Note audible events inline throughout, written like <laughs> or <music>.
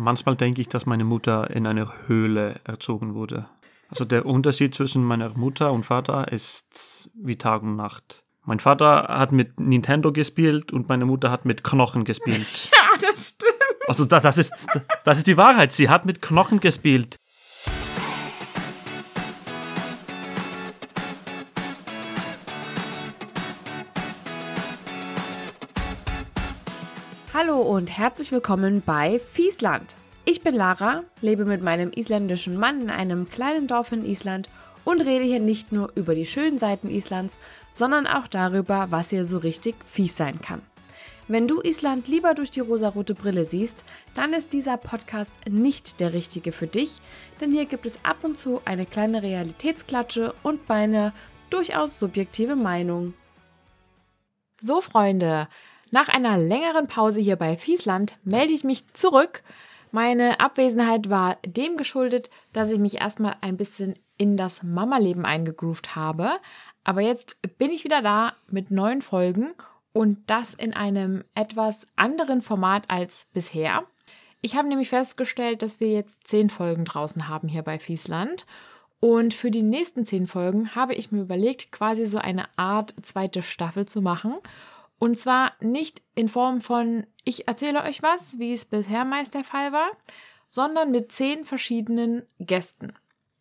manchmal denke ich, dass meine Mutter in einer Höhle erzogen wurde. Also der Unterschied zwischen meiner Mutter und Vater ist wie Tag und Nacht. Mein Vater hat mit Nintendo gespielt und meine Mutter hat mit Knochen gespielt. <laughs> Ja, das stimmt. Also da, das, ist, das ist die Wahrheit. Sie hat mit Knochen gespielt. Und herzlich willkommen bei Fiesland. Ich bin Lara, lebe mit meinem isländischen Mann in einem kleinen Dorf in Island und rede hier nicht nur über die schönen Seiten Islands, sondern auch darüber, was hier so richtig fies sein kann. Wenn du Island lieber durch die rosarote Brille siehst, dann ist dieser Podcast nicht der richtige für dich, denn hier gibt es ab und zu eine kleine Realitätsklatsche und meine durchaus subjektive Meinung. So, Freunde, nach einer längeren Pause hier bei Fiesland melde ich mich zurück. Meine Abwesenheit war dem geschuldet, dass ich mich erstmal ein bisschen in das Mama-Leben eingegroovt habe. Aber jetzt bin ich wieder da mit neuen Folgen und das in einem etwas anderen Format als bisher. Ich habe nämlich festgestellt, dass wir jetzt zehn Folgen draußen haben hier bei Fiesland. Und für die nächsten zehn Folgen habe ich mir überlegt, quasi so eine Art zweite Staffel zu machen. Und zwar nicht in Form von, ich erzähle euch was, wie es bisher meist der Fall war, sondern mit zehn verschiedenen Gästen.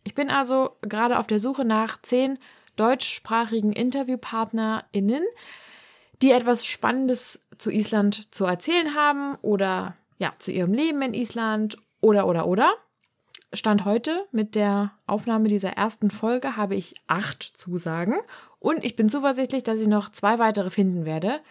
Ich bin also gerade auf der Suche nach zehn deutschsprachigen InterviewpartnerInnen, die etwas Spannendes zu Island zu erzählen haben oder ja, zu ihrem Leben in Island oder oder oder. Stand heute mit der Aufnahme dieser ersten Folge habe ich acht Zusagen und ich bin zuversichtlich, dass ich noch zwei weitere finden werde.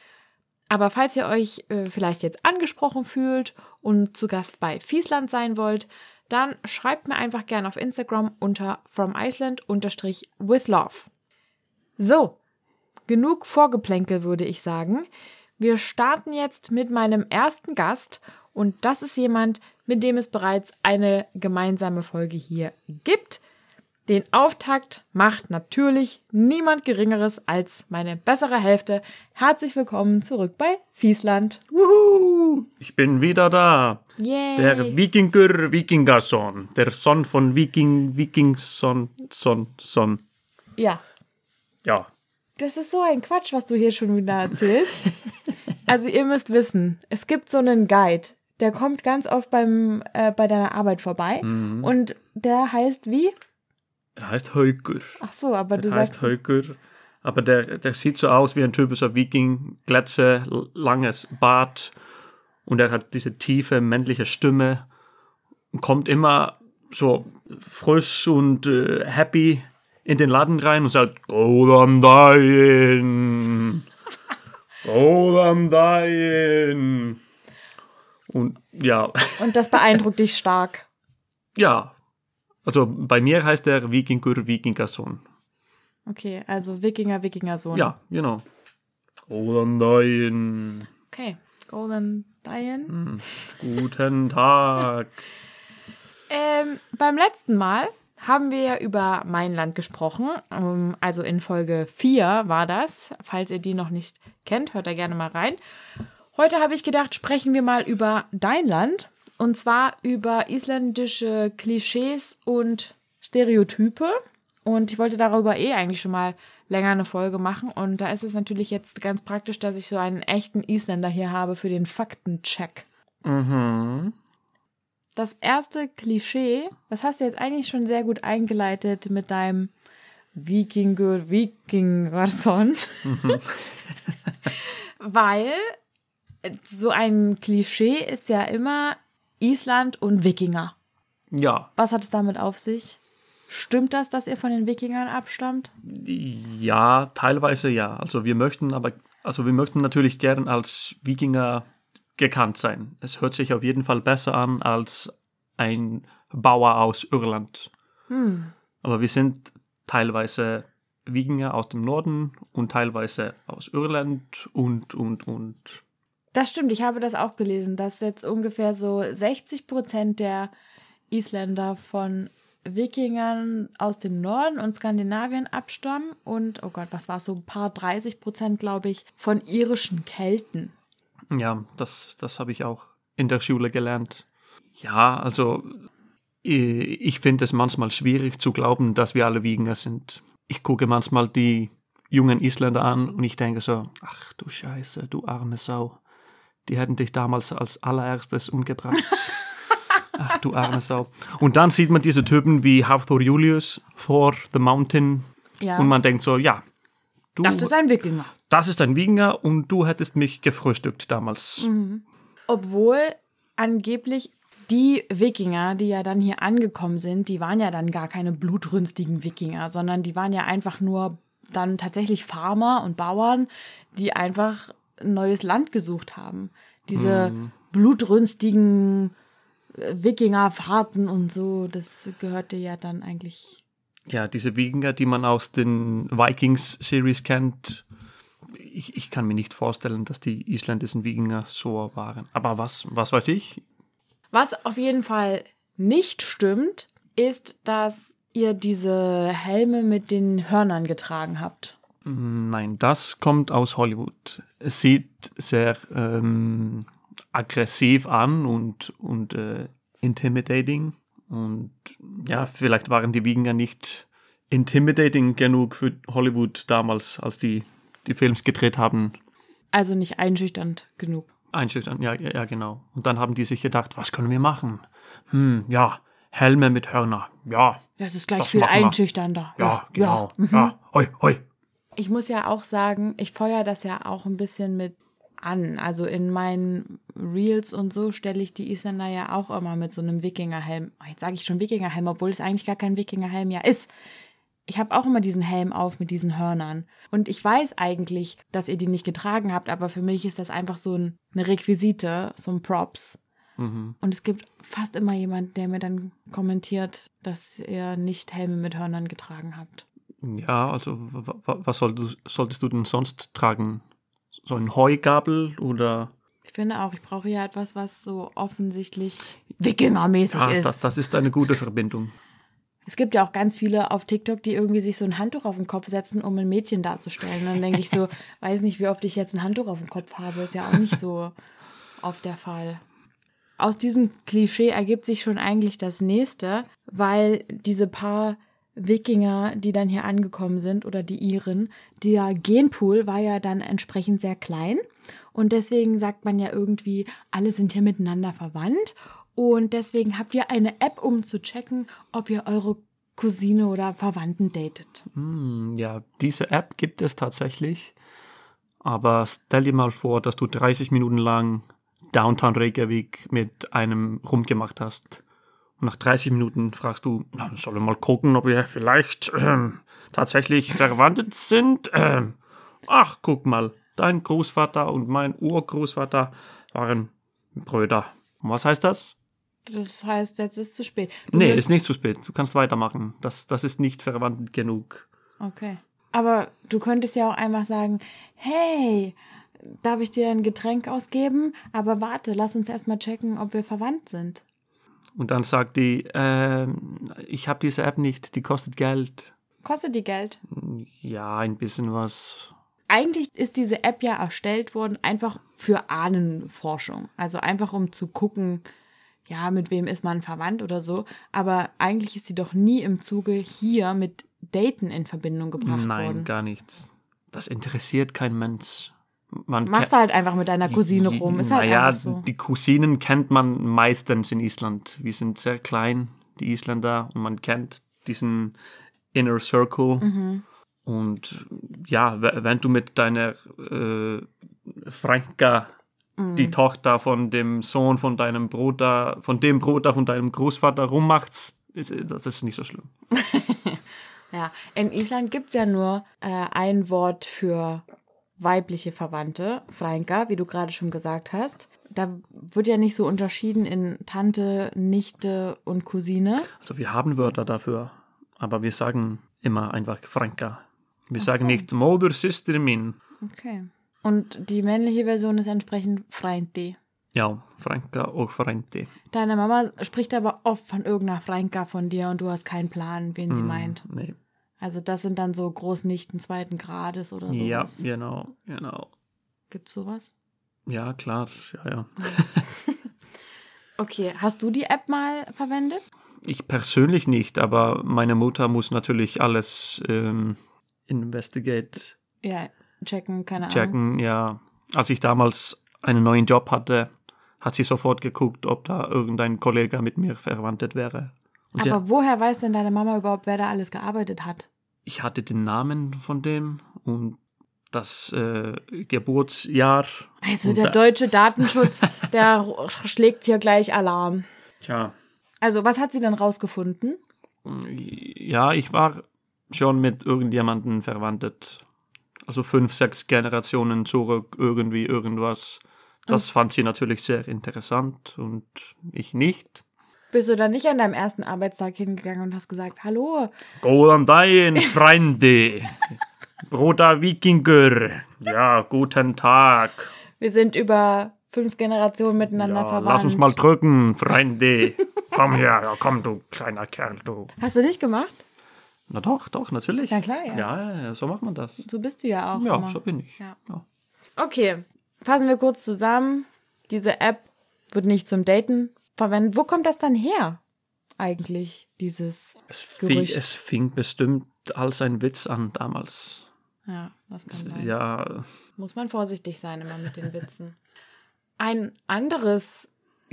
Aber falls ihr euch äh, vielleicht jetzt angesprochen fühlt und zu Gast bei Fiesland sein wollt, dann schreibt mir einfach gerne auf Instagram unter fromiceland-withlove. So, genug Vorgeplänkel würde ich sagen. Wir starten jetzt mit meinem ersten Gast und das ist jemand, mit dem es bereits eine gemeinsame Folge hier gibt. Den Auftakt macht natürlich niemand Geringeres als meine bessere Hälfte. Herzlich willkommen zurück bei Fiesland. Wuhu! Ich bin wieder da. Yay! Der Wikinger Wikingerson. Der Sohn von Viking Wikingson Son Son. Ja, Ja. das ist so ein Quatsch, was du hier schon wieder erzählst. <laughs> also ihr müsst wissen, es gibt so einen Guide, der kommt ganz oft beim, äh, bei deiner Arbeit vorbei und der heißt wie? Er heißt Heuker. Ach so, aber du Er heißt sagst Heuker. Aber der, der sieht so aus wie ein typischer Viking. Glätze, langes Bart. Und er hat diese tiefe männliche Stimme. Und kommt immer so frisch und äh, happy in den Laden rein und sagt, Golden Dain. <laughs> Golden Dain. Und ja, und das beeindruckt dich stark. ja. Also bei mir heißt er Wikinger Wikingersohn. Okay, also Wikinger, Wikingersohn. Ja, genau. Golden Dain. Okay, Golden Dian. Guten Tag. Ähm, beim letzten Mal haben wir ja über mein Land gesprochen. Ähm, Also in Folge 4 war das. Falls ihr die noch nicht kennt, hört da gerne mal rein. Heute habe ich gedacht, sprechen wir mal über dein Land. Und zwar über isländische Klischees und Stereotype. Und ich wollte darüber eh eigentlich schon mal länger eine Folge machen. Und da ist es natürlich jetzt ganz praktisch, dass ich so einen echten Isländer hier habe für den Faktencheck. Mhm. Das erste Klischee, das hast du jetzt eigentlich schon sehr gut eingeleitet mit deinem Wikinger, Wikingerson. <laughs> Weil so ein Klischee ist ja immer Island und Wikinger. Ja, Was hat es damit auf sich? Stimmt das, dass ihr von den Wikingern abstammt? ja, teilweise ja. Also wir möchten aber, also wir möchten natürlich gern als Wikinger gekannt sein. Es hört sich auf jeden Fall besser an als ein Bauer aus Irland. Aber wir sind teilweise Wikinger aus dem Norden und teilweise aus Irland und, und, und. Das stimmt, ich habe das auch gelesen, dass jetzt ungefähr so 60 Prozent der Isländer von Wikingern aus dem Norden und Skandinavien abstammen und, oh Gott, was war so ein paar 30 Prozent, glaube ich, von irischen Kelten. Ja, das, das habe ich auch in der Schule gelernt. Ja, also ich finde es manchmal schwierig zu glauben, dass wir alle Wikinger sind. Ich gucke manchmal die jungen Isländer an und ich denke so, ach du Scheiße, du arme Sau. Die hätten dich damals als allererstes umgebracht. <laughs> ach du arme Sau. Und dann sieht man diese Typen wie Hafthor Julius, Thor, The Mountain. Ja. Und man denkt so, ja, du, Das ist ein Wikinger. das ist ein Wikinger und du hättest mich gefrühstückt damals. Obwohl angeblich die Wikinger, die ja dann hier angekommen sind, die waren ja dann gar keine blutrünstigen Wikinger, sondern die waren ja einfach nur dann tatsächlich Farmer und Bauern, die einfach ein neues Land gesucht haben. Diese blutrünstigen äh, Wikingerfahrten und so, das gehörte ja dann eigentlich. Ja, diese Wikinger, die man aus den Vikings-Series kennt, ich, ich kann mir nicht vorstellen, dass die isländischen Wikinger so waren. Aber was, was weiß ich? Was auf jeden Fall nicht stimmt, ist, dass ihr diese Helme mit den Hörnern getragen habt. Nein, das kommt aus Hollywood. Es sieht sehr ähm, aggressiv an und, und äh, intimidating. Und ja, vielleicht waren die Wikinger nicht intimidating genug für Hollywood damals, als die die Films gedreht haben. Also nicht einschüchternd genug. Einschüchtern, ja, ja, ja, genau. Und dann haben die sich gedacht, was können wir machen? Hm, ja, Helme mit Hörner. Ja, Das ist gleich Das viel einschüchternder. ja, genau. Ja, hoi, hoi. Ich muss ja auch sagen, ich feuer das ja auch ein bisschen mit an. Also in meinen Reels und so stelle ich die Isländer ja auch immer mit so einem Wikingerhelm. Oh, Jetzt sage ich schon Wikingerhelm, obwohl es eigentlich gar kein Wikingerhelm ja ist. Ich habe auch immer diesen Helm auf mit diesen Hörnern. Und ich weiß eigentlich, dass ihr die nicht getragen habt, aber für mich ist das einfach so ein, eine Requisite, so ein Props. Mhm. Und es gibt fast immer jemand, der mir dann kommentiert, dass ihr nicht Helme mit Hörnern getragen habt. Ja, also was soll, solltest du denn sonst tragen? So ein Heugabel oder Ich finde auch, ich brauche ja etwas, was so offensichtlich Wikingermäßig ah, ist. das, das ist eine gute Verbindung. Es gibt ja auch ganz viele auf TikTok, die irgendwie sich so ein Handtuch auf den Kopf setzen, um ein Mädchen darzustellen. Und dann denke ich so, <laughs> weiß nicht, wie oft ich jetzt ein Handtuch auf dem Kopf habe. Ist ja auch nicht so oft der Fall. Aus diesem Klischee ergibt sich schon eigentlich das nächste, weil diese paar Wikinger, die dann hier angekommen sind, oder die Iren, der Genpool war ja dann entsprechend sehr klein. Und deswegen sagt man ja irgendwie, alle sind hier miteinander verwandt. Und deswegen habt ihr eine App, um zu checken, ob ihr eure Cousine oder Verwandten datet. Hm, ja, diese App gibt es tatsächlich. Aber stell dir mal vor, dass du 30 Minuten lang Downtown Reykjavik mit einem rumgemacht hast. Und nach 30 Minuten fragst du, na, sollen wir mal gucken, ob wir vielleicht ähm, tatsächlich verwandt sind? Ähm, ach, guck mal, dein Großvater und mein Urgroßvater waren Brüder. Und was heißt das? Das heißt, jetzt ist es zu spät. Du Nee, ist nicht zu spät. Du kannst weitermachen. Das, das ist nicht verwandt genug. Okay. Aber du könntest ja auch einfach sagen, hey, darf ich dir ein Getränk ausgeben? Aber warte, lass uns erstmal checken, ob wir verwandt sind. Und dann sagt die, ähm, ich habe diese App nicht, die kostet Geld. Kostet die Geld? Ja, ein bisschen was. Eigentlich ist diese App ja erstellt worden einfach für Ahnenforschung. Also einfach um zu gucken, ja, mit wem ist man verwandt oder so. Aber eigentlich ist sie doch nie im Zuge hier mit Daten in Verbindung gebracht Nein, worden. gar nichts. Das interessiert kein Mensch. Man Machst du halt einfach mit deiner Cousine rum. Ist halt naja, einfach so. die Cousinen kennt man meistens in Island. Wir sind sehr klein, die Isländer, und man kennt diesen Inner Circle. Mhm. Und ja, wenn du mit deiner äh, Franka, Mhm. die Tochter von dem Sohn von deinem Bruder, von dem Bruder von deinem Großvater rummachst, ist, das ist nicht so schlimm. <laughs> Ja, in Island gibt es ja nur äh, ein Wort für weibliche Verwandte, Fränka, wie du gerade schon gesagt hast. Da wird ja nicht so unterschieden in Tante, Nichte und Cousine. Also wir haben Wörter dafür, aber wir sagen immer einfach Franka. Wir sagen so. nicht Mother, Sister, Min. Okay. Und die männliche Version ist entsprechend Fränti. Ja, Franka och Frente. Deine Mama spricht aber oft von irgendeiner Fränka von dir und du hast keinen Plan, wen sie meint. Nee. Also das sind dann so Großnichten zweiten Grades oder Ja, sowas. genau, genau. Gibt's sowas? Ja, klar, ja, ja. <laughs> Okay, hast du die App mal verwendet? Ich persönlich nicht, aber meine Mutter muss natürlich alles ähm, investigate Ja, checken, keine Ahnung. checken. Ja, als ich damals einen neuen Job hatte, hat sie sofort geguckt, ob da irgendein Kollege mit mir verwandtet wäre. Und Aber woher weiß denn deine Mama überhaupt, wer da alles gearbeitet hat? ich hatte den Namen von dem und das äh, Geburtsjahr. Also Und der deutsche Datenschutz, <laughs> der schlägt hier gleich Alarm. Tja, Also, was hat sie denn rausgefunden? ja, ich war schon mit irgendjemandem verwandtet. Also fünf, sechs Generationen zurück, irgendwie irgendwas. Das fand sie natürlich sehr interessant und ich nicht. Bist du dann nicht an deinem ersten Arbeitstag hingegangen und hast gesagt, hallo, Guten Tag, Freunde. Bruder Wikinger. Ja, guten Tag. wir sind über fünf Generationen miteinander Ja, verwandt. lass uns mal drücken, Freunde. komm her, ja, komm, du kleiner Kerl, du. Hast du nicht gemacht? Na doch, doch, natürlich. Na klar, ja. Ja, ja, so macht man das. So bist du ja auch Ja, immer. so bin ich. Ja. Ja. Okay, fassen wir kurz zusammen. Diese App wird nicht zum Daten verwendet. Wo kommt das dann her? Eigentlich, dieses Es, fing, Gerücht. es fing bestimmt als ein Witz an damals. Ja, das kann sein. Ja, Muss man vorsichtig sein immer mit den Witzen. Ein anderes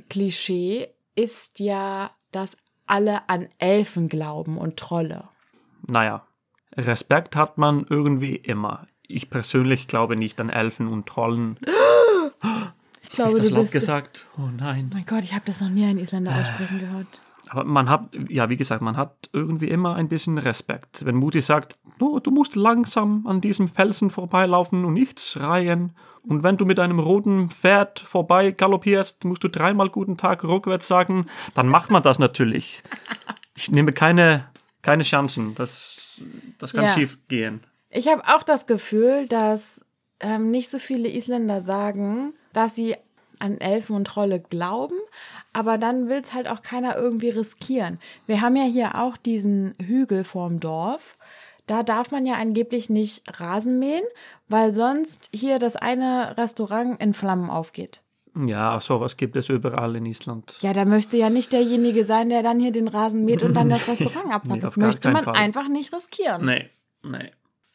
Klischee ist ja, dass alle an Elfen glauben und Trolle. naja. Respekt hat man irgendwie immer. Ich persönlich glaube nicht an Elfen und Trollen. <gasps> Ich glaube, ich das du laut bist. gesagt? Oh nein. Mein Gott, ich habe das noch nie ein Isländer aussprechen gehört. Aber man hat, ja, wie gesagt, man hat irgendwie immer ein bisschen Respekt. Wenn Mutti sagt, oh, du musst langsam an diesem Felsen vorbeilaufen und nicht schreien. Und wenn du mit einem roten Pferd vorbei galoppierst, musst du dreimal guten Tag rückwärts sagen, dann macht man das natürlich. Ich nehme keine, keine Chancen. Das, das kann Ja. schief gehen. Ich habe auch das Gefühl, dass ähm, nicht so viele Isländer sagen, dass sie an Elfen und Trolle glauben, aber dann will es halt auch keiner irgendwie riskieren. Wir haben ja hier auch diesen Hügel vorm Dorf. Da darf man ja angeblich nicht Rasen mähen, weil sonst hier das eine Restaurant in Flammen aufgeht. Ja, sowas gibt es überall in Island. Ja, da möchte ja nicht derjenige sein, der dann hier den Rasen mäht und dann das <laughs> Restaurant abfackelt. Nee, möchte man Fall. einfach nicht riskieren. Nee, nee.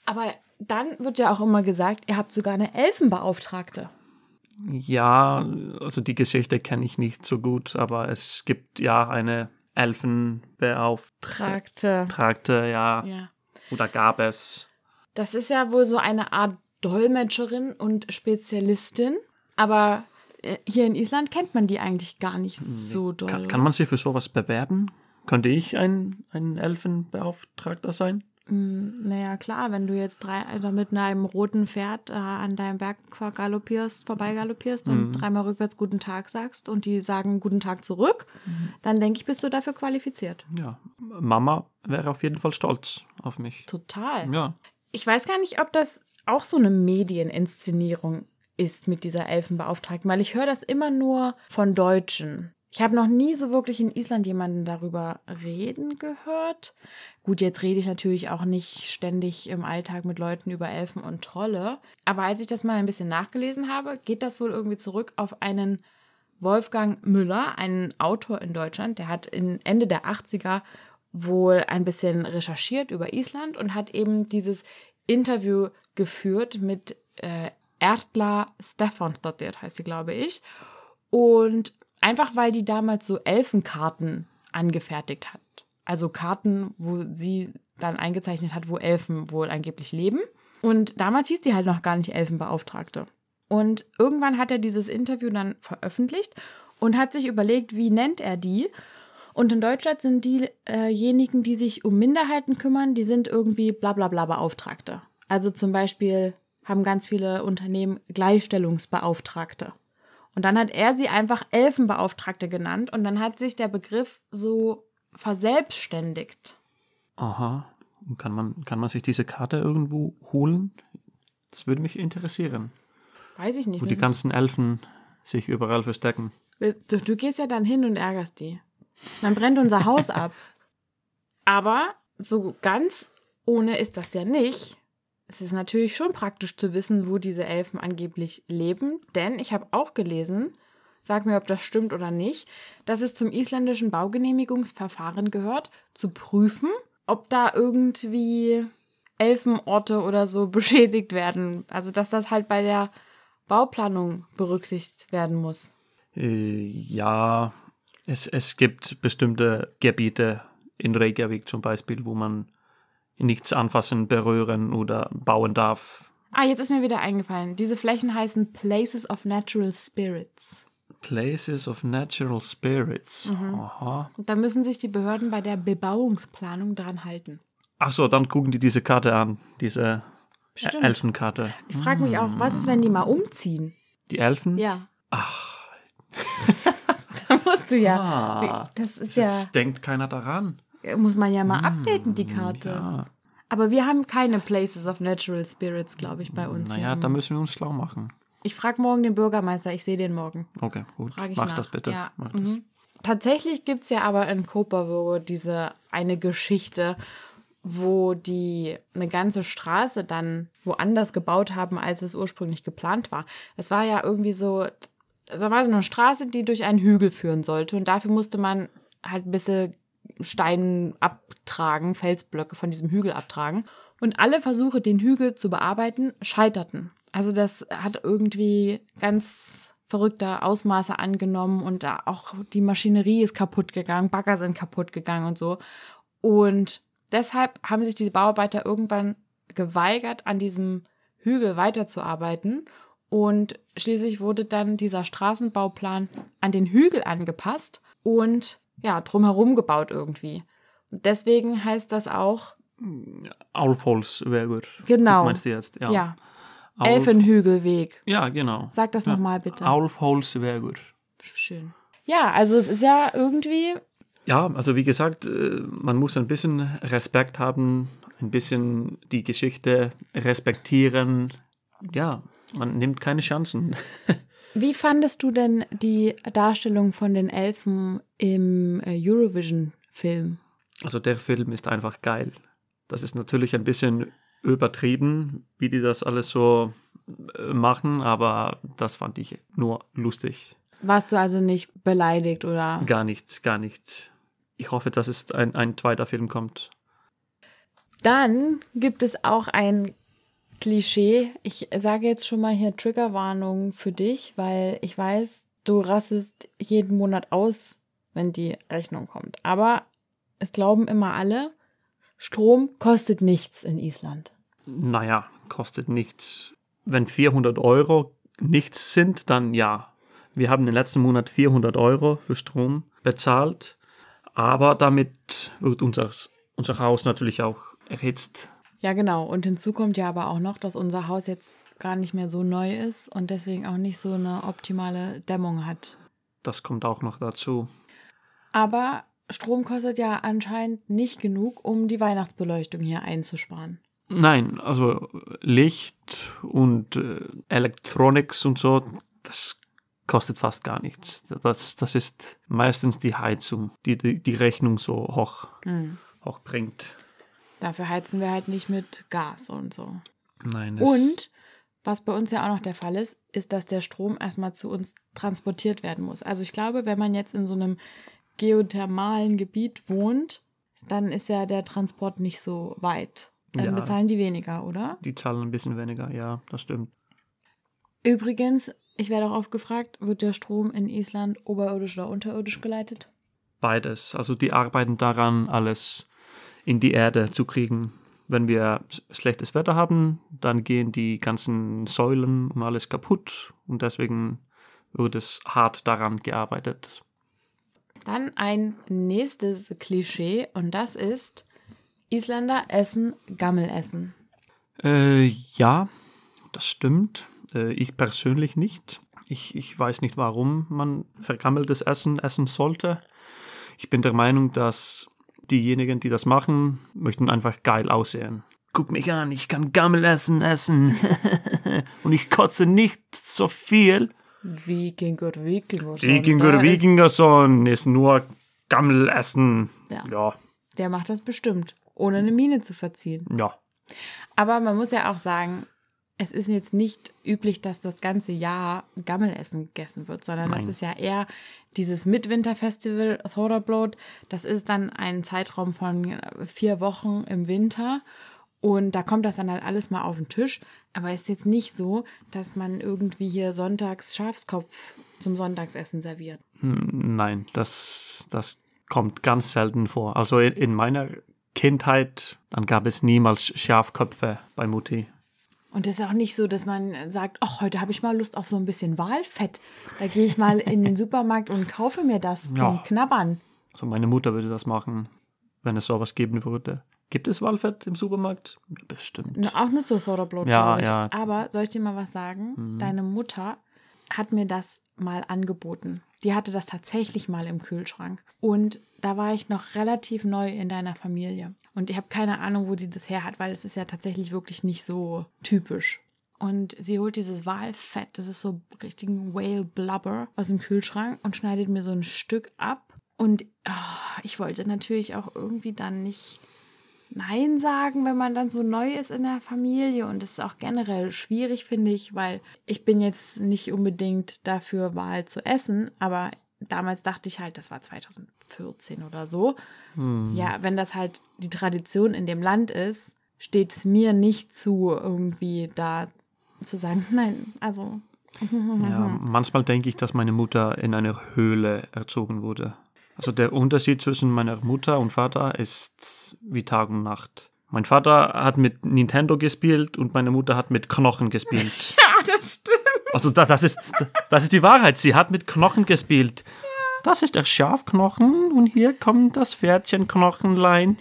Aber dann wird ja auch immer gesagt, ihr habt sogar eine Elfenbeauftragte. Ja, also die Geschichte kenne ich nicht so gut, aber es gibt ja eine Elfenbeauftragte, Tragte. ja, Ja. oder gab es. Das ist ja wohl so eine Art Dolmetscherin und Spezialistin. Aber äh, hier in Island kennt man die eigentlich gar nicht so doll. Kann, kann man sich für sowas bewerben? Könnte ich ein, ein Elfenbeauftragter sein? Mm, Naja, klar, wenn du jetzt drei, also mit einem roten Pferd äh, an deinem Berg galoppierst, vorbeigaloppierst und dreimal rückwärts guten Tag sagst und die sagen guten Tag zurück, dann denke ich, bist du dafür qualifiziert. Ja, Mama wäre auf jeden Fall stolz auf mich. Total. Ja, Ich weiß gar nicht, ob das auch so eine Medieninszenierung ist mit dieser Elfenbeauftragten, weil ich höre das immer nur von Deutschen. Ich habe noch nie so wirklich in Island jemanden darüber reden gehört. Gut, jetzt rede ich natürlich auch nicht ständig im Alltag mit Leuten über Elfen und Trolle. Aber als ich das mal ein bisschen nachgelesen habe, geht das wohl irgendwie zurück auf einen Wolfgang Müller, einen Autor in Deutschland. Der hat in Ende der 80er wohl ein bisschen recherchiert über Island und hat eben dieses Interview geführt mit äh, Ertla Stefansdottir, heißt sie, glaube ich. Und einfach, weil die damals so Elfenkarten angefertigt hat. Also Karten, wo sie dann eingezeichnet hat, wo Elfen wohl angeblich leben. Und damals hieß die halt noch gar nicht Elfenbeauftragte. Und irgendwann hat er dieses Interview dann veröffentlicht und hat sich überlegt, wie nennt er die. Und in Deutschland sind diejenigen, die sich um Minderheiten kümmern, die sind irgendwie bla bla bla Beauftragte. Also zum Beispiel haben ganz viele Unternehmen Gleichstellungsbeauftragte. Und dann hat er sie einfach Elfenbeauftragte genannt und dann hat sich der Begriff so verselbstständigt. aha. Und kann man, kann man sich diese Karte irgendwo holen? Das würde mich interessieren. Weiß ich nicht. Wo die ganzen Elfen sich überall verstecken. Du, du gehst ja dann hin und ärgerst die. Dann brennt unser Haus <laughs> ab. Aber so ganz ohne ist das ja nicht. Es ist natürlich schon praktisch zu wissen, wo diese Elfen angeblich leben, denn ich habe auch gelesen, sag mir, ob das stimmt oder nicht, dass es zum isländischen Baugenehmigungsverfahren gehört, zu prüfen, ob da irgendwie Elfenorte oder so <laughs> beschädigt werden. Also dass das halt bei der Bauplanung berücksichtigt werden muss. Äh, ja, es, es gibt bestimmte Gebiete in Reykjavik zum Beispiel, wo man nichts anfassen, berühren oder bauen darf. Ah, jetzt ist mir wieder eingefallen. Diese Flächen heißen Places of Natural Spirits. Places of Natural Spirits. Aha. Und da müssen sich die Behörden bei der Bebauungsplanung dran halten. Ach so, dann gucken die diese Karte an, diese Stimmt. Elfenkarte. Ich frage mich auch, was ist, wenn die mal umziehen? Die Elfen? Ja. Ach, <laughs> Da musst du ja. ah, Das ist es ja. denkt keiner daran. Muss man ja mal updaten, die Karte. Ja. Aber wir haben keine Places of Natural Spirits, glaube ich, bei uns. Naja, da müssen wir uns schlau machen. Ich frage morgen den Bürgermeister, ich sehe den morgen. Okay, gut. Frage ich Mach nach. das bitte. Ja. Mach das. Mhm. Tatsächlich gibt es ja aber in Kopervögo diese eine Geschichte, wo die eine ganze Straße dann woanders gebaut haben, als es ursprünglich geplant war. Es war ja irgendwie so, da war so eine Straße, die durch einen Hügel führen sollte und dafür musste man halt ein bisschen Stein abtragen, Felsblöcke von diesem Hügel abtragen. Und alle Versuche, den Hügel zu bearbeiten, scheiterten. Also das hat irgendwie ganz verrückte Ausmaße angenommen und auch die Maschinerie ist kaputt gegangen, Bagger sind kaputt gegangen und so. Und deshalb haben sich die Bauarbeiter irgendwann geweigert, an diesem Hügel weiterzuarbeiten. Und schließlich wurde dann dieser Straßenbauplan an den Hügel angepasst und ja, drumherum gebaut irgendwie. Und deswegen heißt das auch, wäre gut. Genau. Meinst du jetzt? Ja. ja, Elfenhügelweg. Ja, genau. Sag das ja. nochmal bitte. Gut. Schön. Ja, also es ist ja irgendwie, Ja, also wie gesagt, äh, man muss ein bisschen Respekt haben, ein bisschen die Geschichte respektieren. Ja, man nimmt keine Chancen. <laughs> wie fandest du denn die Darstellung von den Elfen im äh, Eurovision-Film? Also der Film ist einfach geil. Das ist natürlich ein bisschen übertrieben, wie die das alles so äh, machen, aber das fand ich nur lustig. Warst du also nicht beleidigt oder? Gar nichts, gar nichts. Ich hoffe, dass es ein, ein zweiter Film kommt. Dann gibt es auch ein Klischee. Ich sage jetzt schon mal hier Triggerwarnung für dich, weil ich weiß, du rastest jeden Monat aus, wenn die Rechnung kommt. Aber es glauben immer alle, Strom kostet nichts in Island. Naja, kostet nichts. Wenn 400 Euro nichts sind, dann ja. Wir haben im letzten Monat 400 Euro für Strom bezahlt, aber damit wird unser, unser Haus natürlich auch erhitzt. Ja, genau. Und hinzu kommt ja aber auch noch, dass unser Haus jetzt gar nicht mehr so neu ist und deswegen auch nicht so eine optimale Dämmung hat. Das kommt auch noch dazu. Aber Strom kostet ja anscheinend nicht genug, um die Weihnachtsbeleuchtung hier einzusparen. Nein, also Licht und äh, Electronics und so, das kostet fast gar nichts. Das, das ist meistens die Heizung, die die, die Rechnung so hoch, Hm. hoch bringt. Dafür heizen wir halt nicht mit Gas und so. Nein, Und was bei uns ja auch noch der Fall ist, ist, dass der Strom erstmal zu uns transportiert werden muss. Also ich glaube, wenn man jetzt in so einem geothermalen Gebiet wohnt, dann ist ja der Transport nicht so weit. Dann Ja. bezahlen die weniger, oder? die zahlen ein bisschen weniger, ja, das stimmt. Übrigens, ich werde auch oft gefragt, wird der Strom in Island oberirdisch oder unterirdisch geleitet? Beides. Also die arbeiten daran, alles in die Erde zu kriegen. Wenn wir schlechtes Wetter haben, dann gehen die ganzen Säulen und alles kaputt und deswegen wird es hart daran gearbeitet. Dann ein nächstes Klischee und das ist, Isländer essen Gammelessen. Äh, ja, das stimmt. Äh, ich persönlich nicht. Ich, ich weiß nicht, warum man vergammeltes Essen essen sollte. Ich bin der Meinung, dass diejenigen, die das machen, möchten einfach geil aussehen. Guck mich an, ich kann Gammelessen essen. <laughs> Und ich kotze nicht so viel. Wikinger, Wikinger. schon, Wikinger, Wikingerson ist nur Gammelessen. Ja. Ja, Der macht das bestimmt, ohne eine Miene zu verziehen. ja. Aber man muss ja auch sagen, es ist jetzt nicht üblich, dass das ganze Jahr Gammelessen gegessen wird, sondern Nein. das ist ja eher dieses Midwinterfestival Thorablot. Das ist dann ein Zeitraum von vier Wochen im Winter. Und da kommt das dann halt alles mal auf den Tisch. Aber es ist jetzt nicht so, dass man irgendwie hier sonntags Schafskopf zum Sonntagsessen serviert. Nein, das, das kommt ganz selten vor. Also in, in meiner Kindheit, dann gab es niemals Schafköpfe bei Mutti. Und es ist auch nicht so, dass man sagt, ach, heute habe ich mal Lust auf so ein bisschen Walfett. Da gehe ich mal in den Supermarkt und kaufe mir das zum Ja. Knabbern. Also meine Mutter würde das machen, wenn es sowas geben würde. Gibt es Walfett im Supermarkt? Ja, Bestimmt. Na, Auch nur zu Thoroughblot, Ja, glaube ich. ja. Aber soll ich dir mal was sagen? Mhm. Deine Mutter hat mir das mal angeboten. Die hatte das tatsächlich mal im Kühlschrank. Und da war ich noch relativ neu in deiner Familie. Und ich habe keine Ahnung, wo sie das her hat, weil es ist ja tatsächlich wirklich nicht so typisch. Und sie holt dieses Walfett, das ist so richtigen Whale Blubber aus dem Kühlschrank und schneidet mir so ein Stück ab. Und ah, ich wollte natürlich auch irgendwie dann nicht Nein sagen, wenn man dann so neu ist in der Familie. Und das ist auch generell schwierig, finde ich, weil ich bin jetzt nicht unbedingt dafür, Wahl zu essen, aber damals dachte ich halt, das war 2014 oder so. Ja, wenn das halt die Tradition in dem Land ist, steht es mir nicht zu, irgendwie da zu sagen, <laughs> nein, also Ja, manchmal denke ich, dass meine Mutter in einer Höhle erzogen wurde. Also der Unterschied zwischen meiner Mutter und Vater ist wie Tag und Nacht. Mein Vater hat mit Nintendo gespielt und meine Mutter hat mit Knochen gespielt. <laughs> Ja, das stimmt. Also da, das, ist, das ist die Wahrheit. Sie hat mit Knochen gespielt. Das ist der Schafknochen und hier kommt das Pferdchenknochenlein.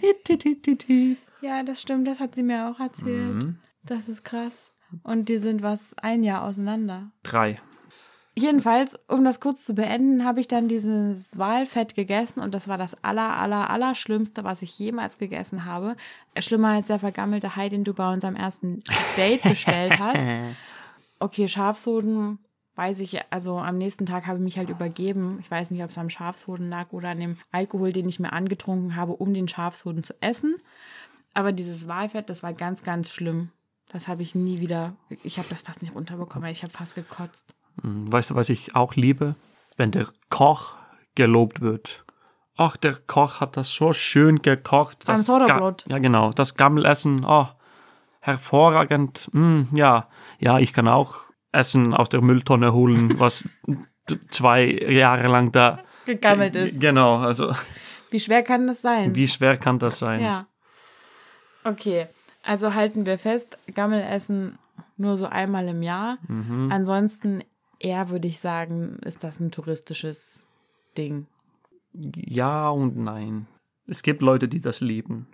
Ja, das stimmt, das hat sie mir auch erzählt. Das ist krass. Und die sind was ein Jahr auseinander. Drei. Jedenfalls, um das kurz zu beenden, habe ich dann dieses Walfett gegessen und das war das aller, aller, aller Schlimmste, was ich jemals gegessen habe. Schlimmer als der vergammelte Hai, den du bei unserem ersten Date bestellt hast. <laughs> Okay, Schafshoden, weiß ich, also am nächsten Tag habe ich mich halt übergeben. Ich weiß nicht, ob es am Schafshoden lag oder an dem Alkohol, den ich mir angetrunken habe, um den Schafshoden zu essen. Aber dieses Walfett, das war ganz, ganz schlimm. Das habe ich nie wieder, ich habe das fast nicht runterbekommen, ich habe fast gekotzt. Hm, Weißt du, was ich auch liebe? Wenn der Koch gelobt wird. Ach, der Koch hat das so schön gekocht. Beim Das Sodabrot. Ja, genau. Das Gammelessen, oh, hervorragend. Hm, ja, ja, ich kann auch Essen aus der Mülltonne holen, <laughs> was zwei Jahre lang da Gegammelt ist. Genau, also Wie schwer kann das sein? wie schwer kann das sein? Ja. Okay, also halten wir fest, Gammelessen nur so einmal im Jahr. Mhm. Ansonsten eher würde ich sagen, ist das ein touristisches Ding. Ja und nein. Es gibt Leute, die das lieben.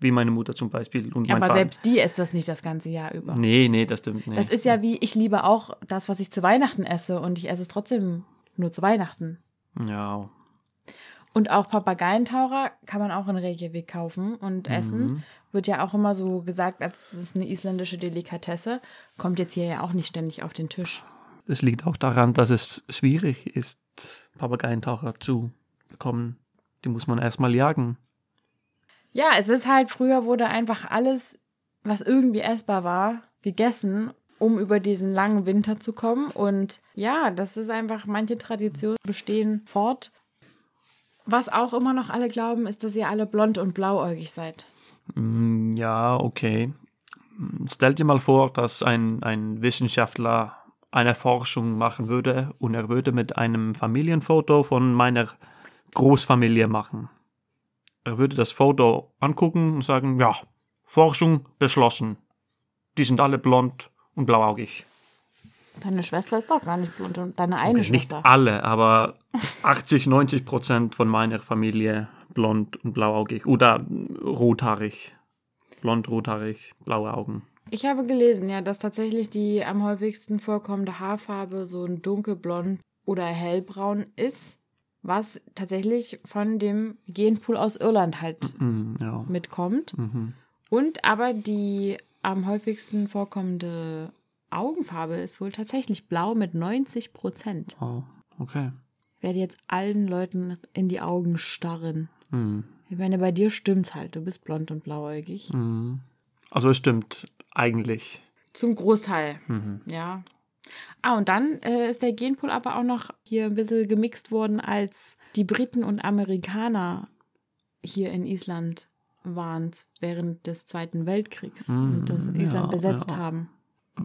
Wie meine Mutter zum Beispiel. Und mein Aber Vater. selbst die ist das nicht das ganze Jahr über. Nee, nee, das stimmt nicht. Das ist ja wie, ich liebe auch das, was ich zu Weihnachten esse und ich esse es trotzdem nur zu Weihnachten. ja. Und auch Papageientaucher kann man auch in Reykjavik kaufen und essen. Wird ja auch immer so gesagt, als es ist eine isländische Delikatesse. Kommt jetzt hier ja auch nicht ständig auf den Tisch. Es liegt auch daran, dass es schwierig ist, Papageientaucher zu bekommen. Die muss man erstmal jagen. Ja, es ist halt, früher wurde einfach alles, was irgendwie essbar war, gegessen, um über diesen langen Winter zu kommen. Und ja, das ist einfach, manche Traditionen bestehen fort. Was auch immer noch alle glauben, ist, dass ihr alle blond und blauäugig seid. Mm, Ja, okay. Mm, Stell dir mal vor, dass ein, ein Wissenschaftler eine Forschung machen würde und er würde mit einem Familienfoto von meiner Großfamilie machen. Er würde das Foto angucken und sagen, ja, Forschung beschlossen. Die sind alle blond und blauäugig. Deine Schwester ist doch gar nicht blond und deine eine Okay, nicht Schwester. alle, aber 80, 90 Prozent von meiner Familie blond und blauäugig oder rothaarig. Blond, rothaarig, blaue Augen. Ich habe gelesen, ja, dass tatsächlich die am häufigsten vorkommende Haarfarbe so ein dunkelblond oder hellbraun ist, was tatsächlich von dem Genpool aus Irland halt Mm, ja. mitkommt. Mhm. Und aber die am häufigsten vorkommende Augenfarbe ist wohl tatsächlich blau mit 90 Prozent. Oh, okay. Ich werde jetzt allen Leuten in die Augen starren. Mm, Ich meine, bei dir stimmt's halt. Du bist blond und blauäugig. mm. Also es stimmt eigentlich. Zum Großteil, ja. Ah, und dann äh, ist der Genpool aber auch noch hier ein bisschen gemixt worden, als die Briten und Amerikaner hier in Island waren während des Zweiten Weltkriegs und das Island ja, besetzt ja. haben.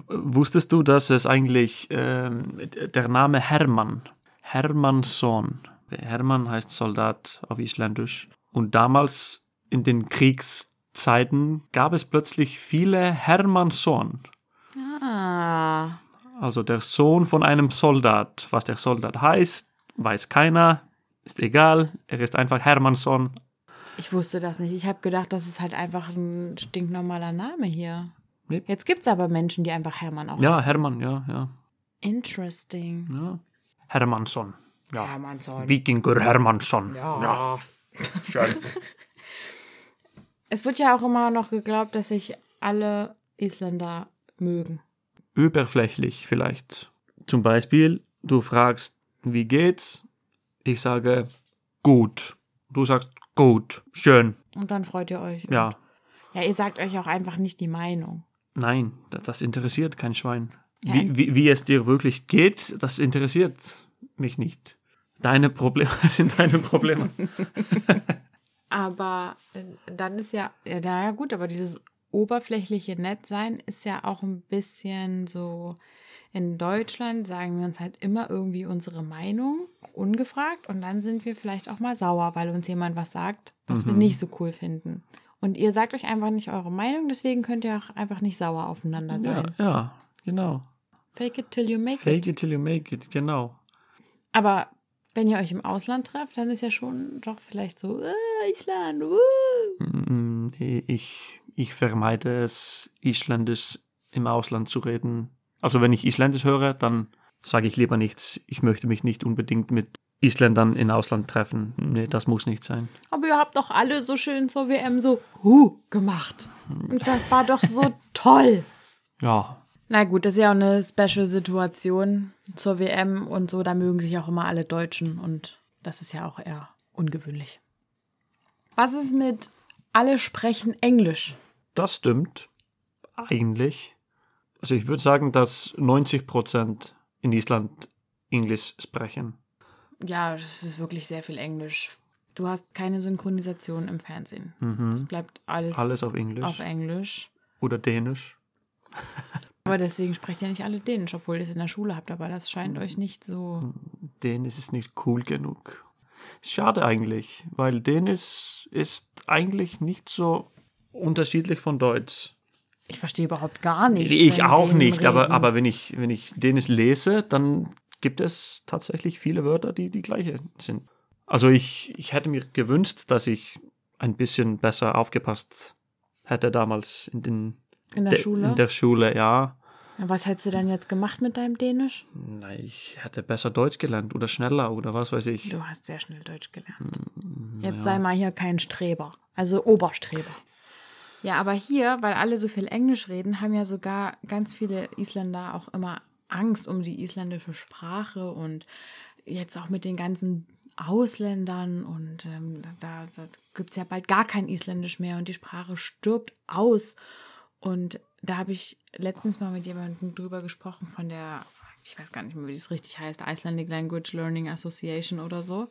Wusstest du, dass es eigentlich ähm, der Name Hermann, Hermannsson, Hermann heißt Soldat auf Isländisch. Und damals in den Kriegszeiten gab es plötzlich viele Hermannsson. Ah, Also der Sohn von einem Soldat. Was der Soldat heißt, weiß keiner, ist egal. Er ist einfach Hermannsson. ich wusste das nicht. Ich habe gedacht, das ist halt einfach ein stinknormaler Name hier. Nee. Jetzt gibt es aber Menschen, die einfach Hermann auch Ja, heißen. Hermann, ja, ja. Interesting. ja. Hermannsson. Ja. Hermannsson. Wikinger Hermannsson. Ja. Schön. <laughs> Es wird ja auch immer noch geglaubt, dass sich alle Isländer mögen. Überflächlich vielleicht. Zum Beispiel, du fragst, wie geht's? Ich sage, gut. Du sagst, gut, schön. Und dann freut ihr euch. Ja. Ja, ihr sagt euch auch einfach nicht die Meinung. Nein, da- das interessiert kein Schwein. Ja. Wie, wie, wie es dir wirklich geht, das interessiert mich nicht. Deine Probleme <laughs> sind deine Probleme. <laughs> Aber äh, dann ist ja, ja, na ja gut, aber dieses oberflächliche Nettsein ist ja auch ein bisschen so, in Deutschland sagen wir uns halt immer irgendwie unsere Meinung, ungefragt, und dann sind wir vielleicht auch mal sauer, weil uns jemand was sagt, was wir nicht so cool finden. Und ihr sagt euch einfach nicht eure Meinung, deswegen könnt ihr auch einfach nicht sauer aufeinander Ja, sein. ja, genau. Fake it till you make Fake it. it till you make it, genau. Aber wenn ihr euch im Ausland trefft, dann ist ja schon doch vielleicht so, äh, Island, uh. Mm, nee, Ich, ich vermeide es, Isländisch im Ausland zu reden. Also wenn ich Isländisch höre, dann sage ich lieber nichts. Ich möchte mich nicht unbedingt mit Isländern im Ausland treffen. Nee, das muss nicht sein. Aber ihr habt doch alle so schön zur WM so huh gemacht. Und das war doch so <laughs> toll. Ja, Na gut, das ist ja auch eine Special-Situation zur WM und so. Da mögen sich auch immer alle Deutschen und das ist ja auch eher ungewöhnlich. Was ist mit alle sprechen Englisch? Das stimmt. Eigentlich. Also ich würde sagen, dass 90 Prozent in Island Englisch sprechen. Ja, es ist wirklich sehr viel Englisch. Du hast keine Synchronisation im Fernsehen. Es bleibt alles, Alles auf Englisch. auf Englisch. Oder Dänisch. <laughs> Aber deswegen sprecht ihr nicht alle Dänisch, obwohl ihr es in der Schule habt. Aber das scheint euch nicht so. Dänisch ist nicht cool genug. Schade eigentlich, weil Dänisch ist eigentlich nicht so unterschiedlich von Deutsch. Ich verstehe überhaupt gar nicht. Ich auch nicht, aber, aber wenn, ich, wenn ich Dänisch lese, dann gibt es tatsächlich viele Wörter, die die gleiche sind. Also ich, ich hätte mir gewünscht, dass ich ein bisschen besser aufgepasst hätte damals in, den, in der de- Schule. in der Schule, ja. Ja, Was hättest du dann jetzt gemacht mit deinem Dänisch? Na, ich hätte besser Deutsch gelernt oder schneller oder was weiß ich. Du hast sehr schnell Deutsch gelernt. Hm, Jetzt sei mal hier kein Streber, also Oberstreber. Ja, aber hier, weil alle so viel Englisch reden, haben ja sogar ganz viele Isländer auch immer Angst um die isländische Sprache und jetzt auch mit den ganzen Ausländern und ähm, da, da gibt es ja bald gar kein Isländisch mehr und die Sprache stirbt aus. Und da habe ich letztens mal mit jemandem drüber gesprochen von der, ich weiß gar nicht mehr, wie das richtig heißt, Icelandic Language Learning Association oder so.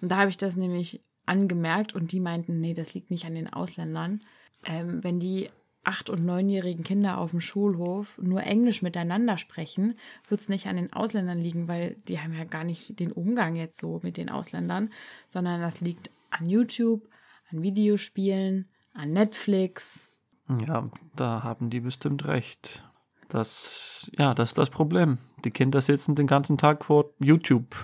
Und da habe ich das nämlich angemerkt und die meinten, nee, das liegt nicht an den Ausländern. Ähm, wenn die acht- und neunjährigen Kinder auf dem Schulhof nur Englisch miteinander sprechen, wird es nicht an den Ausländern liegen, weil die haben ja gar nicht den Umgang jetzt so mit den Ausländern, sondern das liegt an YouTube, an Videospielen, an Netflix. Ja, da haben die bestimmt recht. Das, ja, das ist das Problem. Die Kinder sitzen den ganzen Tag vor YouTube.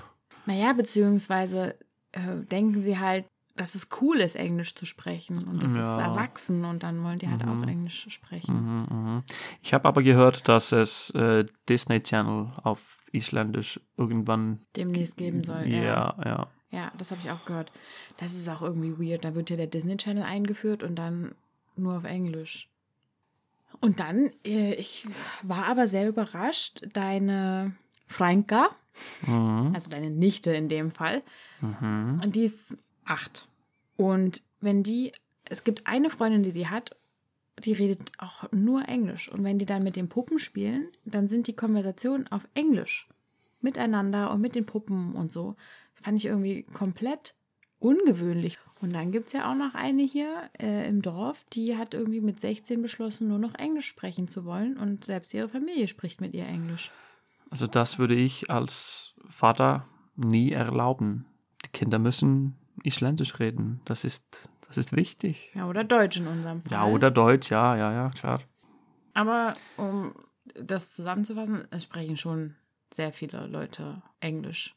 Naja, beziehungsweise äh, denken sie halt, dass es cool ist, Englisch zu sprechen und das Ja. ist erwachsen und dann wollen die halt auch Englisch sprechen. Mhm, mhm. Ich habe aber gehört, dass es äh, Disney Channel auf Isländisch irgendwann. Demnächst geben soll. Ja, Ja, ja. ja, das habe ich auch gehört. Das ist auch irgendwie weird. Da wird hier der Disney Channel eingeführt und dann nur auf Englisch. Und dann, äh, ich war aber sehr überrascht, deine Franka, Mhm. also deine Nichte in dem Fall, Mhm. Und die ist acht. Und wenn die, es gibt eine Freundin, die die hat, die redet auch nur Englisch. Und wenn die dann mit den Puppen spielen, dann sind die Konversationen auf Englisch. Miteinander und mit den Puppen und so. Das fand ich irgendwie komplett ungewöhnlich. Und dann gibt es ja auch noch eine hier äh, im Dorf, die hat irgendwie mit 16 beschlossen, nur noch Englisch sprechen zu wollen. Und selbst ihre Familie spricht mit ihr Englisch. Also das würde ich als Vater nie erlauben. Die Kinder müssen Isländisch reden. Das ist, das ist wichtig. Ja, oder Deutsch in unserem Fall. Ja, oder Deutsch, ja, ja, ja, klar. Aber um das zusammenzufassen, es sprechen schon sehr viele Leute Englisch.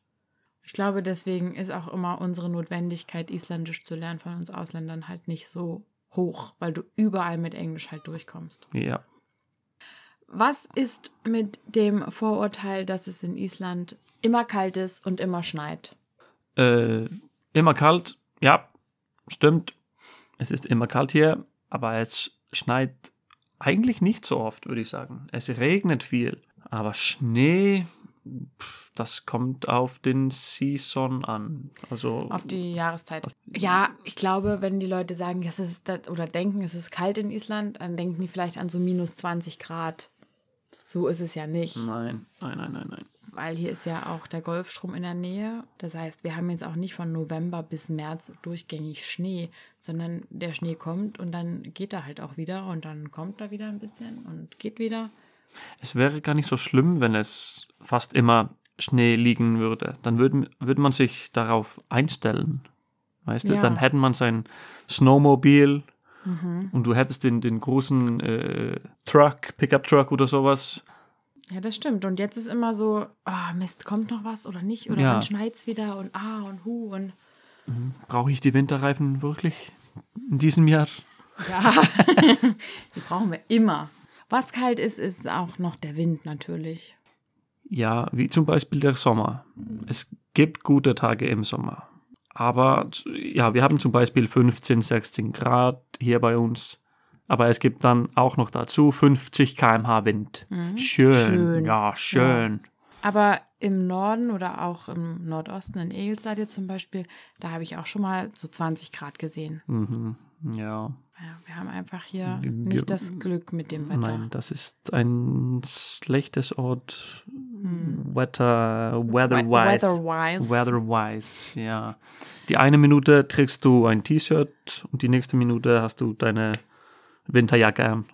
Ich glaube, deswegen ist auch immer unsere Notwendigkeit, Isländisch zu lernen von uns Ausländern halt nicht so hoch, weil du überall mit Englisch halt durchkommst. Ja. Was ist mit dem Vorurteil, dass es in Island immer kalt ist und immer schneit? Äh, immer kalt, ja, stimmt. Es ist immer kalt hier, aber es schneit eigentlich nicht so oft, würde ich sagen. Es regnet viel, aber Schnee, das kommt auf den Season an. Also Auf die Jahreszeit. Ja, ich glaube, wenn die Leute sagen, es ist das, oder denken, es ist kalt in Island, dann denken die vielleicht an so minus 20 Grad. So ist es ja nicht. nein, nein, nein, nein, nein. Weil hier ist ja auch der Golfstrom in der Nähe. Das heißt, wir haben jetzt auch nicht von November bis März durchgängig Schnee, sondern der Schnee kommt und dann geht er halt auch wieder und dann kommt er wieder ein bisschen und geht wieder. Es wäre gar nicht so schlimm, wenn es fast immer Schnee liegen würde. Dann würde, würde man sich darauf einstellen. Weißt du, Ja. dann hätte man sein Snowmobil und du hättest den, den großen äh, Truck, Pickup-Truck oder sowas. Ja, das stimmt. Und jetzt ist immer so, ah, Mist, kommt noch was oder nicht? Oder Ja. dann schneit's wieder und ah und hu und Brauche ich die Winterreifen wirklich in diesem Jahr? ja, <laughs> die brauchen wir immer. Was kalt ist, ist auch noch der Wind natürlich. Ja, wie zum Beispiel der Sommer. Es gibt gute Tage im Sommer. Aber ja, wir haben zum Beispiel 15, 16 Grad hier bei uns. Aber es gibt dann auch noch dazu 50 km/h Wind. Schön, Schön. Ja, schön. Aber im Norden oder auch im Nordosten, in Egelseite zum Beispiel, da habe ich auch schon mal so 20 Grad gesehen. Mhm. Ja, Ja, wir haben einfach hier Wir- nicht das Glück mit dem Wetter. nein, das ist ein schlechtes Ort. Weather, weather-wise. Weather-wise. Weather-wise, ja. Die eine Minute trägst du ein T-Shirt und die nächste Minute hast du deine Winterjacke an.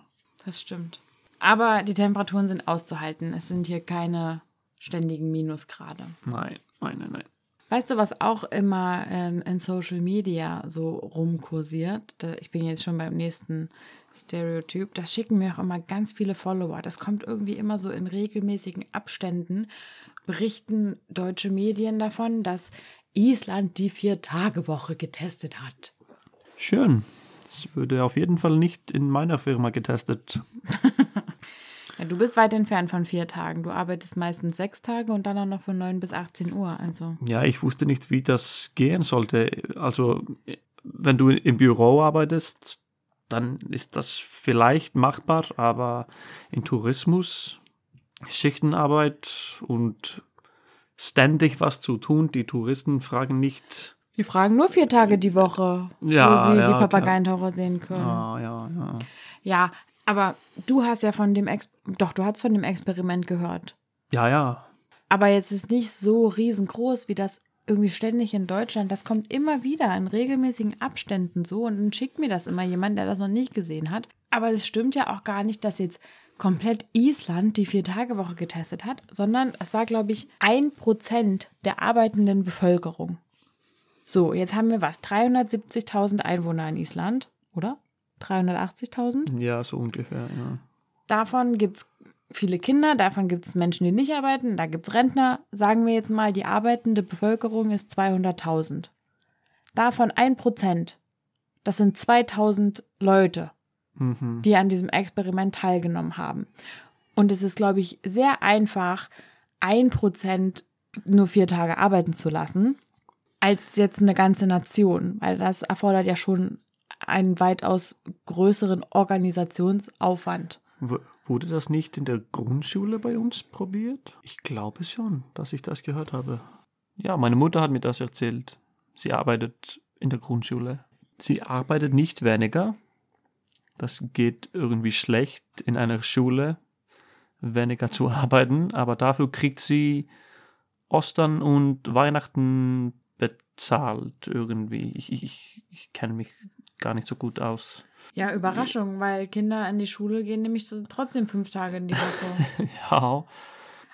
Das stimmt. Aber die Temperaturen sind auszuhalten. Es sind hier keine ständigen Minusgrade. Nein, nein, nein, nein. Weißt du, was auch immer ähm, in Social Media so rumkursiert? Ich bin jetzt schon beim nächsten Stereotyp. Das schicken mir auch immer ganz viele Follower. Das kommt irgendwie immer so in regelmäßigen Abständen. Berichten deutsche Medien davon, dass Island die Vier-Tage-Woche getestet hat. Schön. Das würde auf jeden Fall nicht in meiner Firma getestet. <laughs> Ja, du bist weit entfernt von vier Tagen. Du arbeitest meistens sechs Tage und dann auch noch von 9 bis 18 Uhr. Also, Ja, ich wusste nicht, wie das gehen sollte. Also, wenn du im Büro arbeitest, dann ist das vielleicht machbar, aber in Tourismus, Schichtenarbeit und ständig was zu tun, die Touristen fragen nicht. Die fragen nur vier Tage die Woche, Ja, wo sie ja, die klar. Papageientaucher sehen können. Ah, ja, ja. Ja, aber du hast ja von dem Ex doch, du hast von dem Experiment gehört. Ja, ja. Aber jetzt ist nicht so riesengroß wie das irgendwie ständig in Deutschland. Das kommt immer wieder in regelmäßigen Abständen so und dann schickt mir das immer jemand, der das noch nicht gesehen hat. Aber es stimmt ja auch gar nicht, dass jetzt komplett Island die Vier-Tage-Woche getestet hat, sondern es war, glaube ich, ein Prozent der arbeitenden Bevölkerung. So, jetzt haben wir was? 370.000 Einwohner in Island, oder? 380.000? Ja, so ungefähr, ja. Davon gibt es viele Kinder, davon gibt es Menschen, die nicht arbeiten, da gibt es Rentner. Sagen wir jetzt mal, die arbeitende Bevölkerung ist 200.000. Davon ein Prozent, das sind 2000 Leute, Mhm. die an diesem Experiment teilgenommen haben. Und es ist, glaube ich, sehr einfach, ein Prozent nur vier Tage arbeiten zu lassen, als jetzt eine ganze Nation, weil das erfordert ja schon einen weitaus größeren Organisationsaufwand. W wurde das nicht in der Grundschule bei uns probiert? Ich glaube schon, dass ich das gehört habe. Ja, meine Mutter hat mir das erzählt. Sie arbeitet in der Grundschule. Sie arbeitet nicht weniger, das geht irgendwie schlecht in einer Schule, weniger zu <laughs> arbeiten, aber dafür kriegt sie Ostern und Weihnachten bezahlt irgendwie. Ich, ich, ich kenne mich gar nicht so gut aus. Ja, Überraschung, weil Kinder in die Schule gehen nämlich trotzdem fünf Tage in die Woche. <laughs> Ja,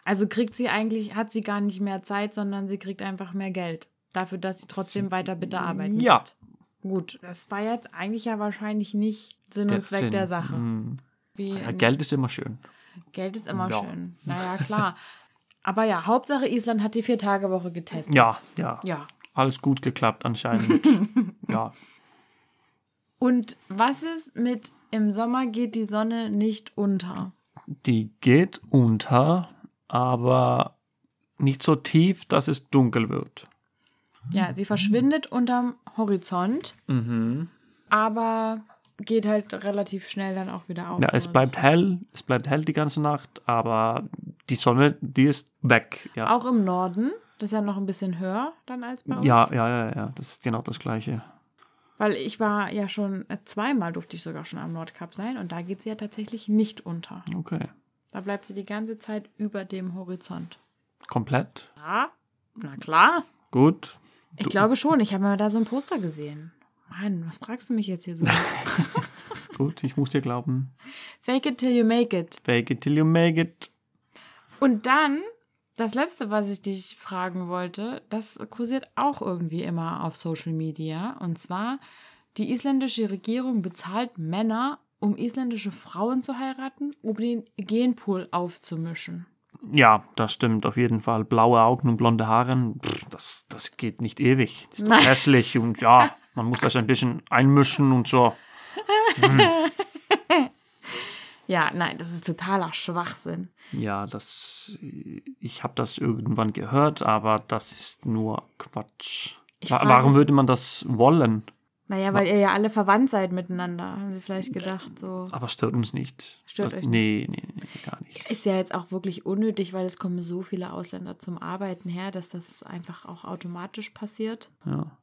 Also kriegt sie eigentlich, hat sie gar nicht mehr Zeit, sondern sie kriegt einfach mehr Geld. Dafür, dass sie trotzdem weiter bitte arbeiten Ja. wird. Gut, das war jetzt eigentlich ja wahrscheinlich nicht Sinn und Zweck Sinn. der Sache. Hm. Ja, Geld ist immer schön. Geld ist immer Ja. schön. Naja, klar. Aber ja, Hauptsache Island hat die Vier-Tage-Woche getestet. Ja, ja. Ja. Alles gut geklappt anscheinend. <laughs> ja. Und was ist mit im Sommer geht die Sonne nicht unter? Die geht unter, aber nicht so tief, dass es dunkel wird. Ja, sie verschwindet unterm Horizont, Mhm. aber geht halt relativ schnell dann auch wieder auf. Ja, es bleibt hell, es bleibt hell die ganze Nacht, aber die Sonne, die ist weg. Ja, Auch im Norden. Das ist ja noch ein bisschen höher dann als bei uns. ja, ja, ja, ja, das ist genau das Gleiche. Weil ich war ja schon, äh, zweimal durfte ich sogar schon am Nordkap sein und da geht sie ja tatsächlich nicht unter. Okay. Da bleibt sie die ganze Zeit über dem Horizont. Komplett? Ja, na klar. Gut. Ich Du- glaube schon, ich habe mal da so ein Poster gesehen. Mann, was fragst du mich jetzt hier so? <laughs> Gut, ich muss dir glauben. Fake it till you make it. Fake it till you make it. Und dann, das letzte, was ich dich fragen wollte, das kursiert auch irgendwie immer auf Social Media. Und zwar, die isländische Regierung bezahlt Männer, um isländische Frauen zu heiraten, um den Genpool aufzumischen. Ja, das stimmt auf jeden Fall. Blaue Augen und blonde Haare, pff, das, das geht nicht ewig. Das ist doch hässlich und ja, man muss das ein bisschen einmischen und so. <laughs> Ja, nein, das ist totaler Schwachsinn. Ja, das, ich habe das irgendwann gehört, aber das ist nur Quatsch. Wa frage- warum würde man das wollen? Naja, weil ihr ja alle verwandt seid miteinander, haben sie vielleicht gedacht. So. Aber stört uns nicht. Stört das, euch nee, nee, nee, gar nicht. Ist ja jetzt auch wirklich unnötig, weil es kommen so viele Ausländer zum Arbeiten her, dass das einfach auch automatisch passiert. Ja.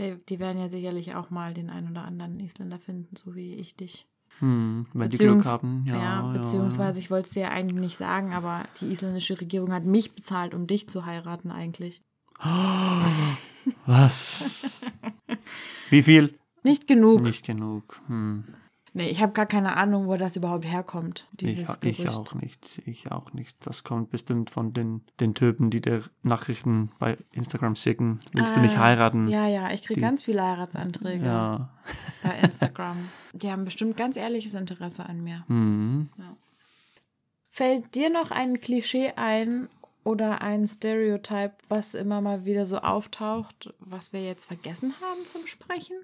Die, die werden ja sicherlich auch mal den einen oder anderen Isländer finden, so wie ich dich. Hm, wenn die Beziehungs- Glück haben, ja. ja, beziehungsweise ich wollte es dir ja eigentlich nicht sagen, aber die isländische Regierung hat mich bezahlt, um dich zu heiraten eigentlich. Ja. <gasps> Was? <laughs> Wie viel? Nicht genug. Nicht genug. Hm. Nee, ich habe gar keine Ahnung, wo das überhaupt herkommt, dieses Ich, Gerücht. ich auch nicht. Ich auch nicht. Das kommt bestimmt von den, den Typen, die dir Nachrichten bei Instagram schicken. Willst du mich Ah, heiraten? Ja, ja, ich kriege ganz viele Heiratsanträge Ja. bei <laughs> Instagram. Die haben bestimmt ganz ehrliches Interesse an mir. Hm. Fällt dir noch ein Klischee ein oder ein Stereotype, was immer mal wieder so auftaucht, was wir jetzt vergessen haben zum Sprechen?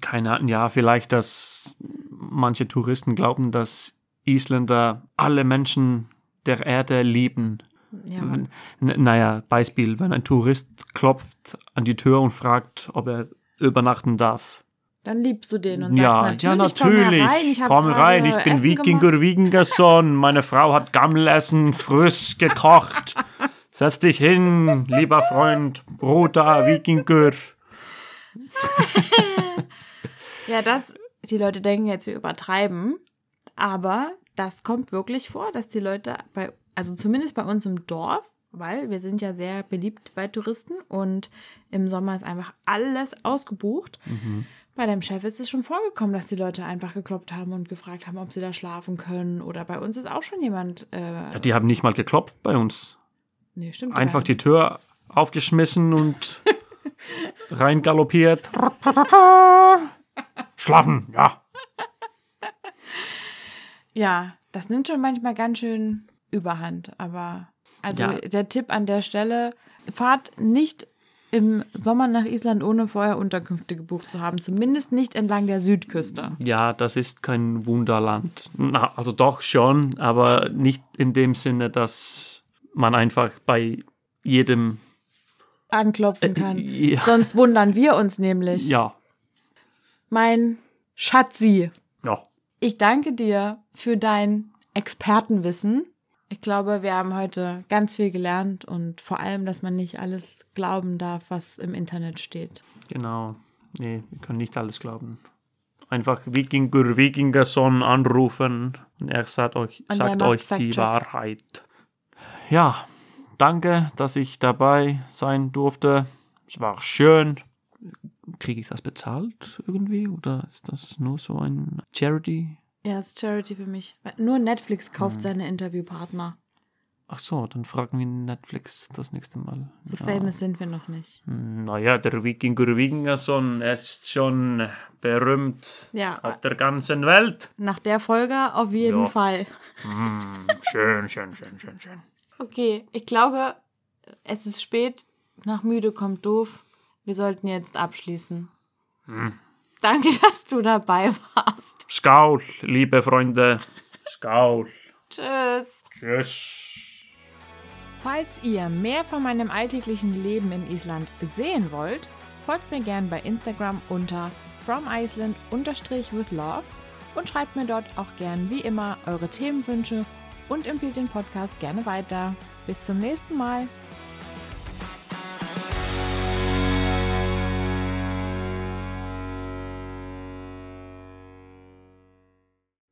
Keine Ahnung. Ja, vielleicht, dass manche Touristen glauben, dass Isländer alle Menschen der Erde lieben. Ja, N- Naja, Beispiel, wenn ein Tourist klopft an die Tür und fragt, ob er übernachten darf. dann liebst du den und Ja, sagst ja, natürlich, komm natürlich. herein, ich Komm rein, ich bin Wikinger Wikingerson. Meine Frau hat Gammelessen frisch gekocht. Setz dich hin, lieber Freund, Bruder, Wikinger. <laughs> Ja, das, die Leute denken jetzt, wir übertreiben, aber das kommt wirklich vor, dass die Leute bei, also zumindest bei uns im Dorf, weil wir sind ja sehr beliebt bei Touristen und im Sommer ist einfach alles ausgebucht. Bei deinem Chef ist es schon vorgekommen, dass die Leute einfach geklopft haben und gefragt haben, ob sie da schlafen können. Oder bei uns ist auch schon jemand. Äh, Ja, die haben nicht mal geklopft bei uns. nee, stimmt. Einfach ja. die Tür aufgeschmissen und <laughs> reingaloppiert. <laughs> Schlafen, ja. Ja, das nimmt schon manchmal ganz schön Überhand. Aber also Ja. der Tipp an der Stelle, fahrt nicht im Sommer nach Island, ohne vorher Unterkünfte gebucht zu haben. Zumindest nicht entlang der Südküste. Ja, das ist kein Wunderland. Na, also doch schon, aber nicht in dem Sinne, dass man einfach bei jedem. Anklopfen kann. ja. Sonst wundern wir uns nämlich. Ja, Mein Schatzi, ja. ich danke dir für dein Expertenwissen. Ich glaube, wir haben heute ganz viel gelernt und vor allem, dass man nicht alles glauben darf, was im Internet steht. Genau. Nee, wir können nicht alles glauben. einfach Wikinger, Wikingerson anrufen und er sagt euch, Und sagt euch die. Wahrheit. Ja, danke, dass ich dabei sein durfte. Es war schön. Kriege ich das bezahlt irgendwie oder ist das nur so ein Charity? Ja, ist Charity für mich. Nur Netflix Mhm. kauft seine Interviewpartner. Ach so, dann fragen wir Netflix das nächste Mal. So ja. famous sind wir noch nicht. Naja, der Wikinger Wikingerson er ist schon berühmt Ja, auf der ganzen Welt. nach der Folge auf jeden Ja. Fall. Mm, schön, schön, schön, schön, schön. Okay, ich glaube, es ist spät. Nach müde kommt doof. Wir sollten jetzt abschließen. Hm. Danke, dass du dabei warst. Skaul, liebe Freunde. Skaul. Tschüss. Tschüss. Falls ihr mehr von meinem alltäglichen Leben in Island sehen wollt, folgt mir gern bei Instagram unter FromIceland-with-love und schreibt mir dort auch gern wie immer eure Themenwünsche und empfiehlt den Podcast gerne weiter. Bis zum nächsten Mal.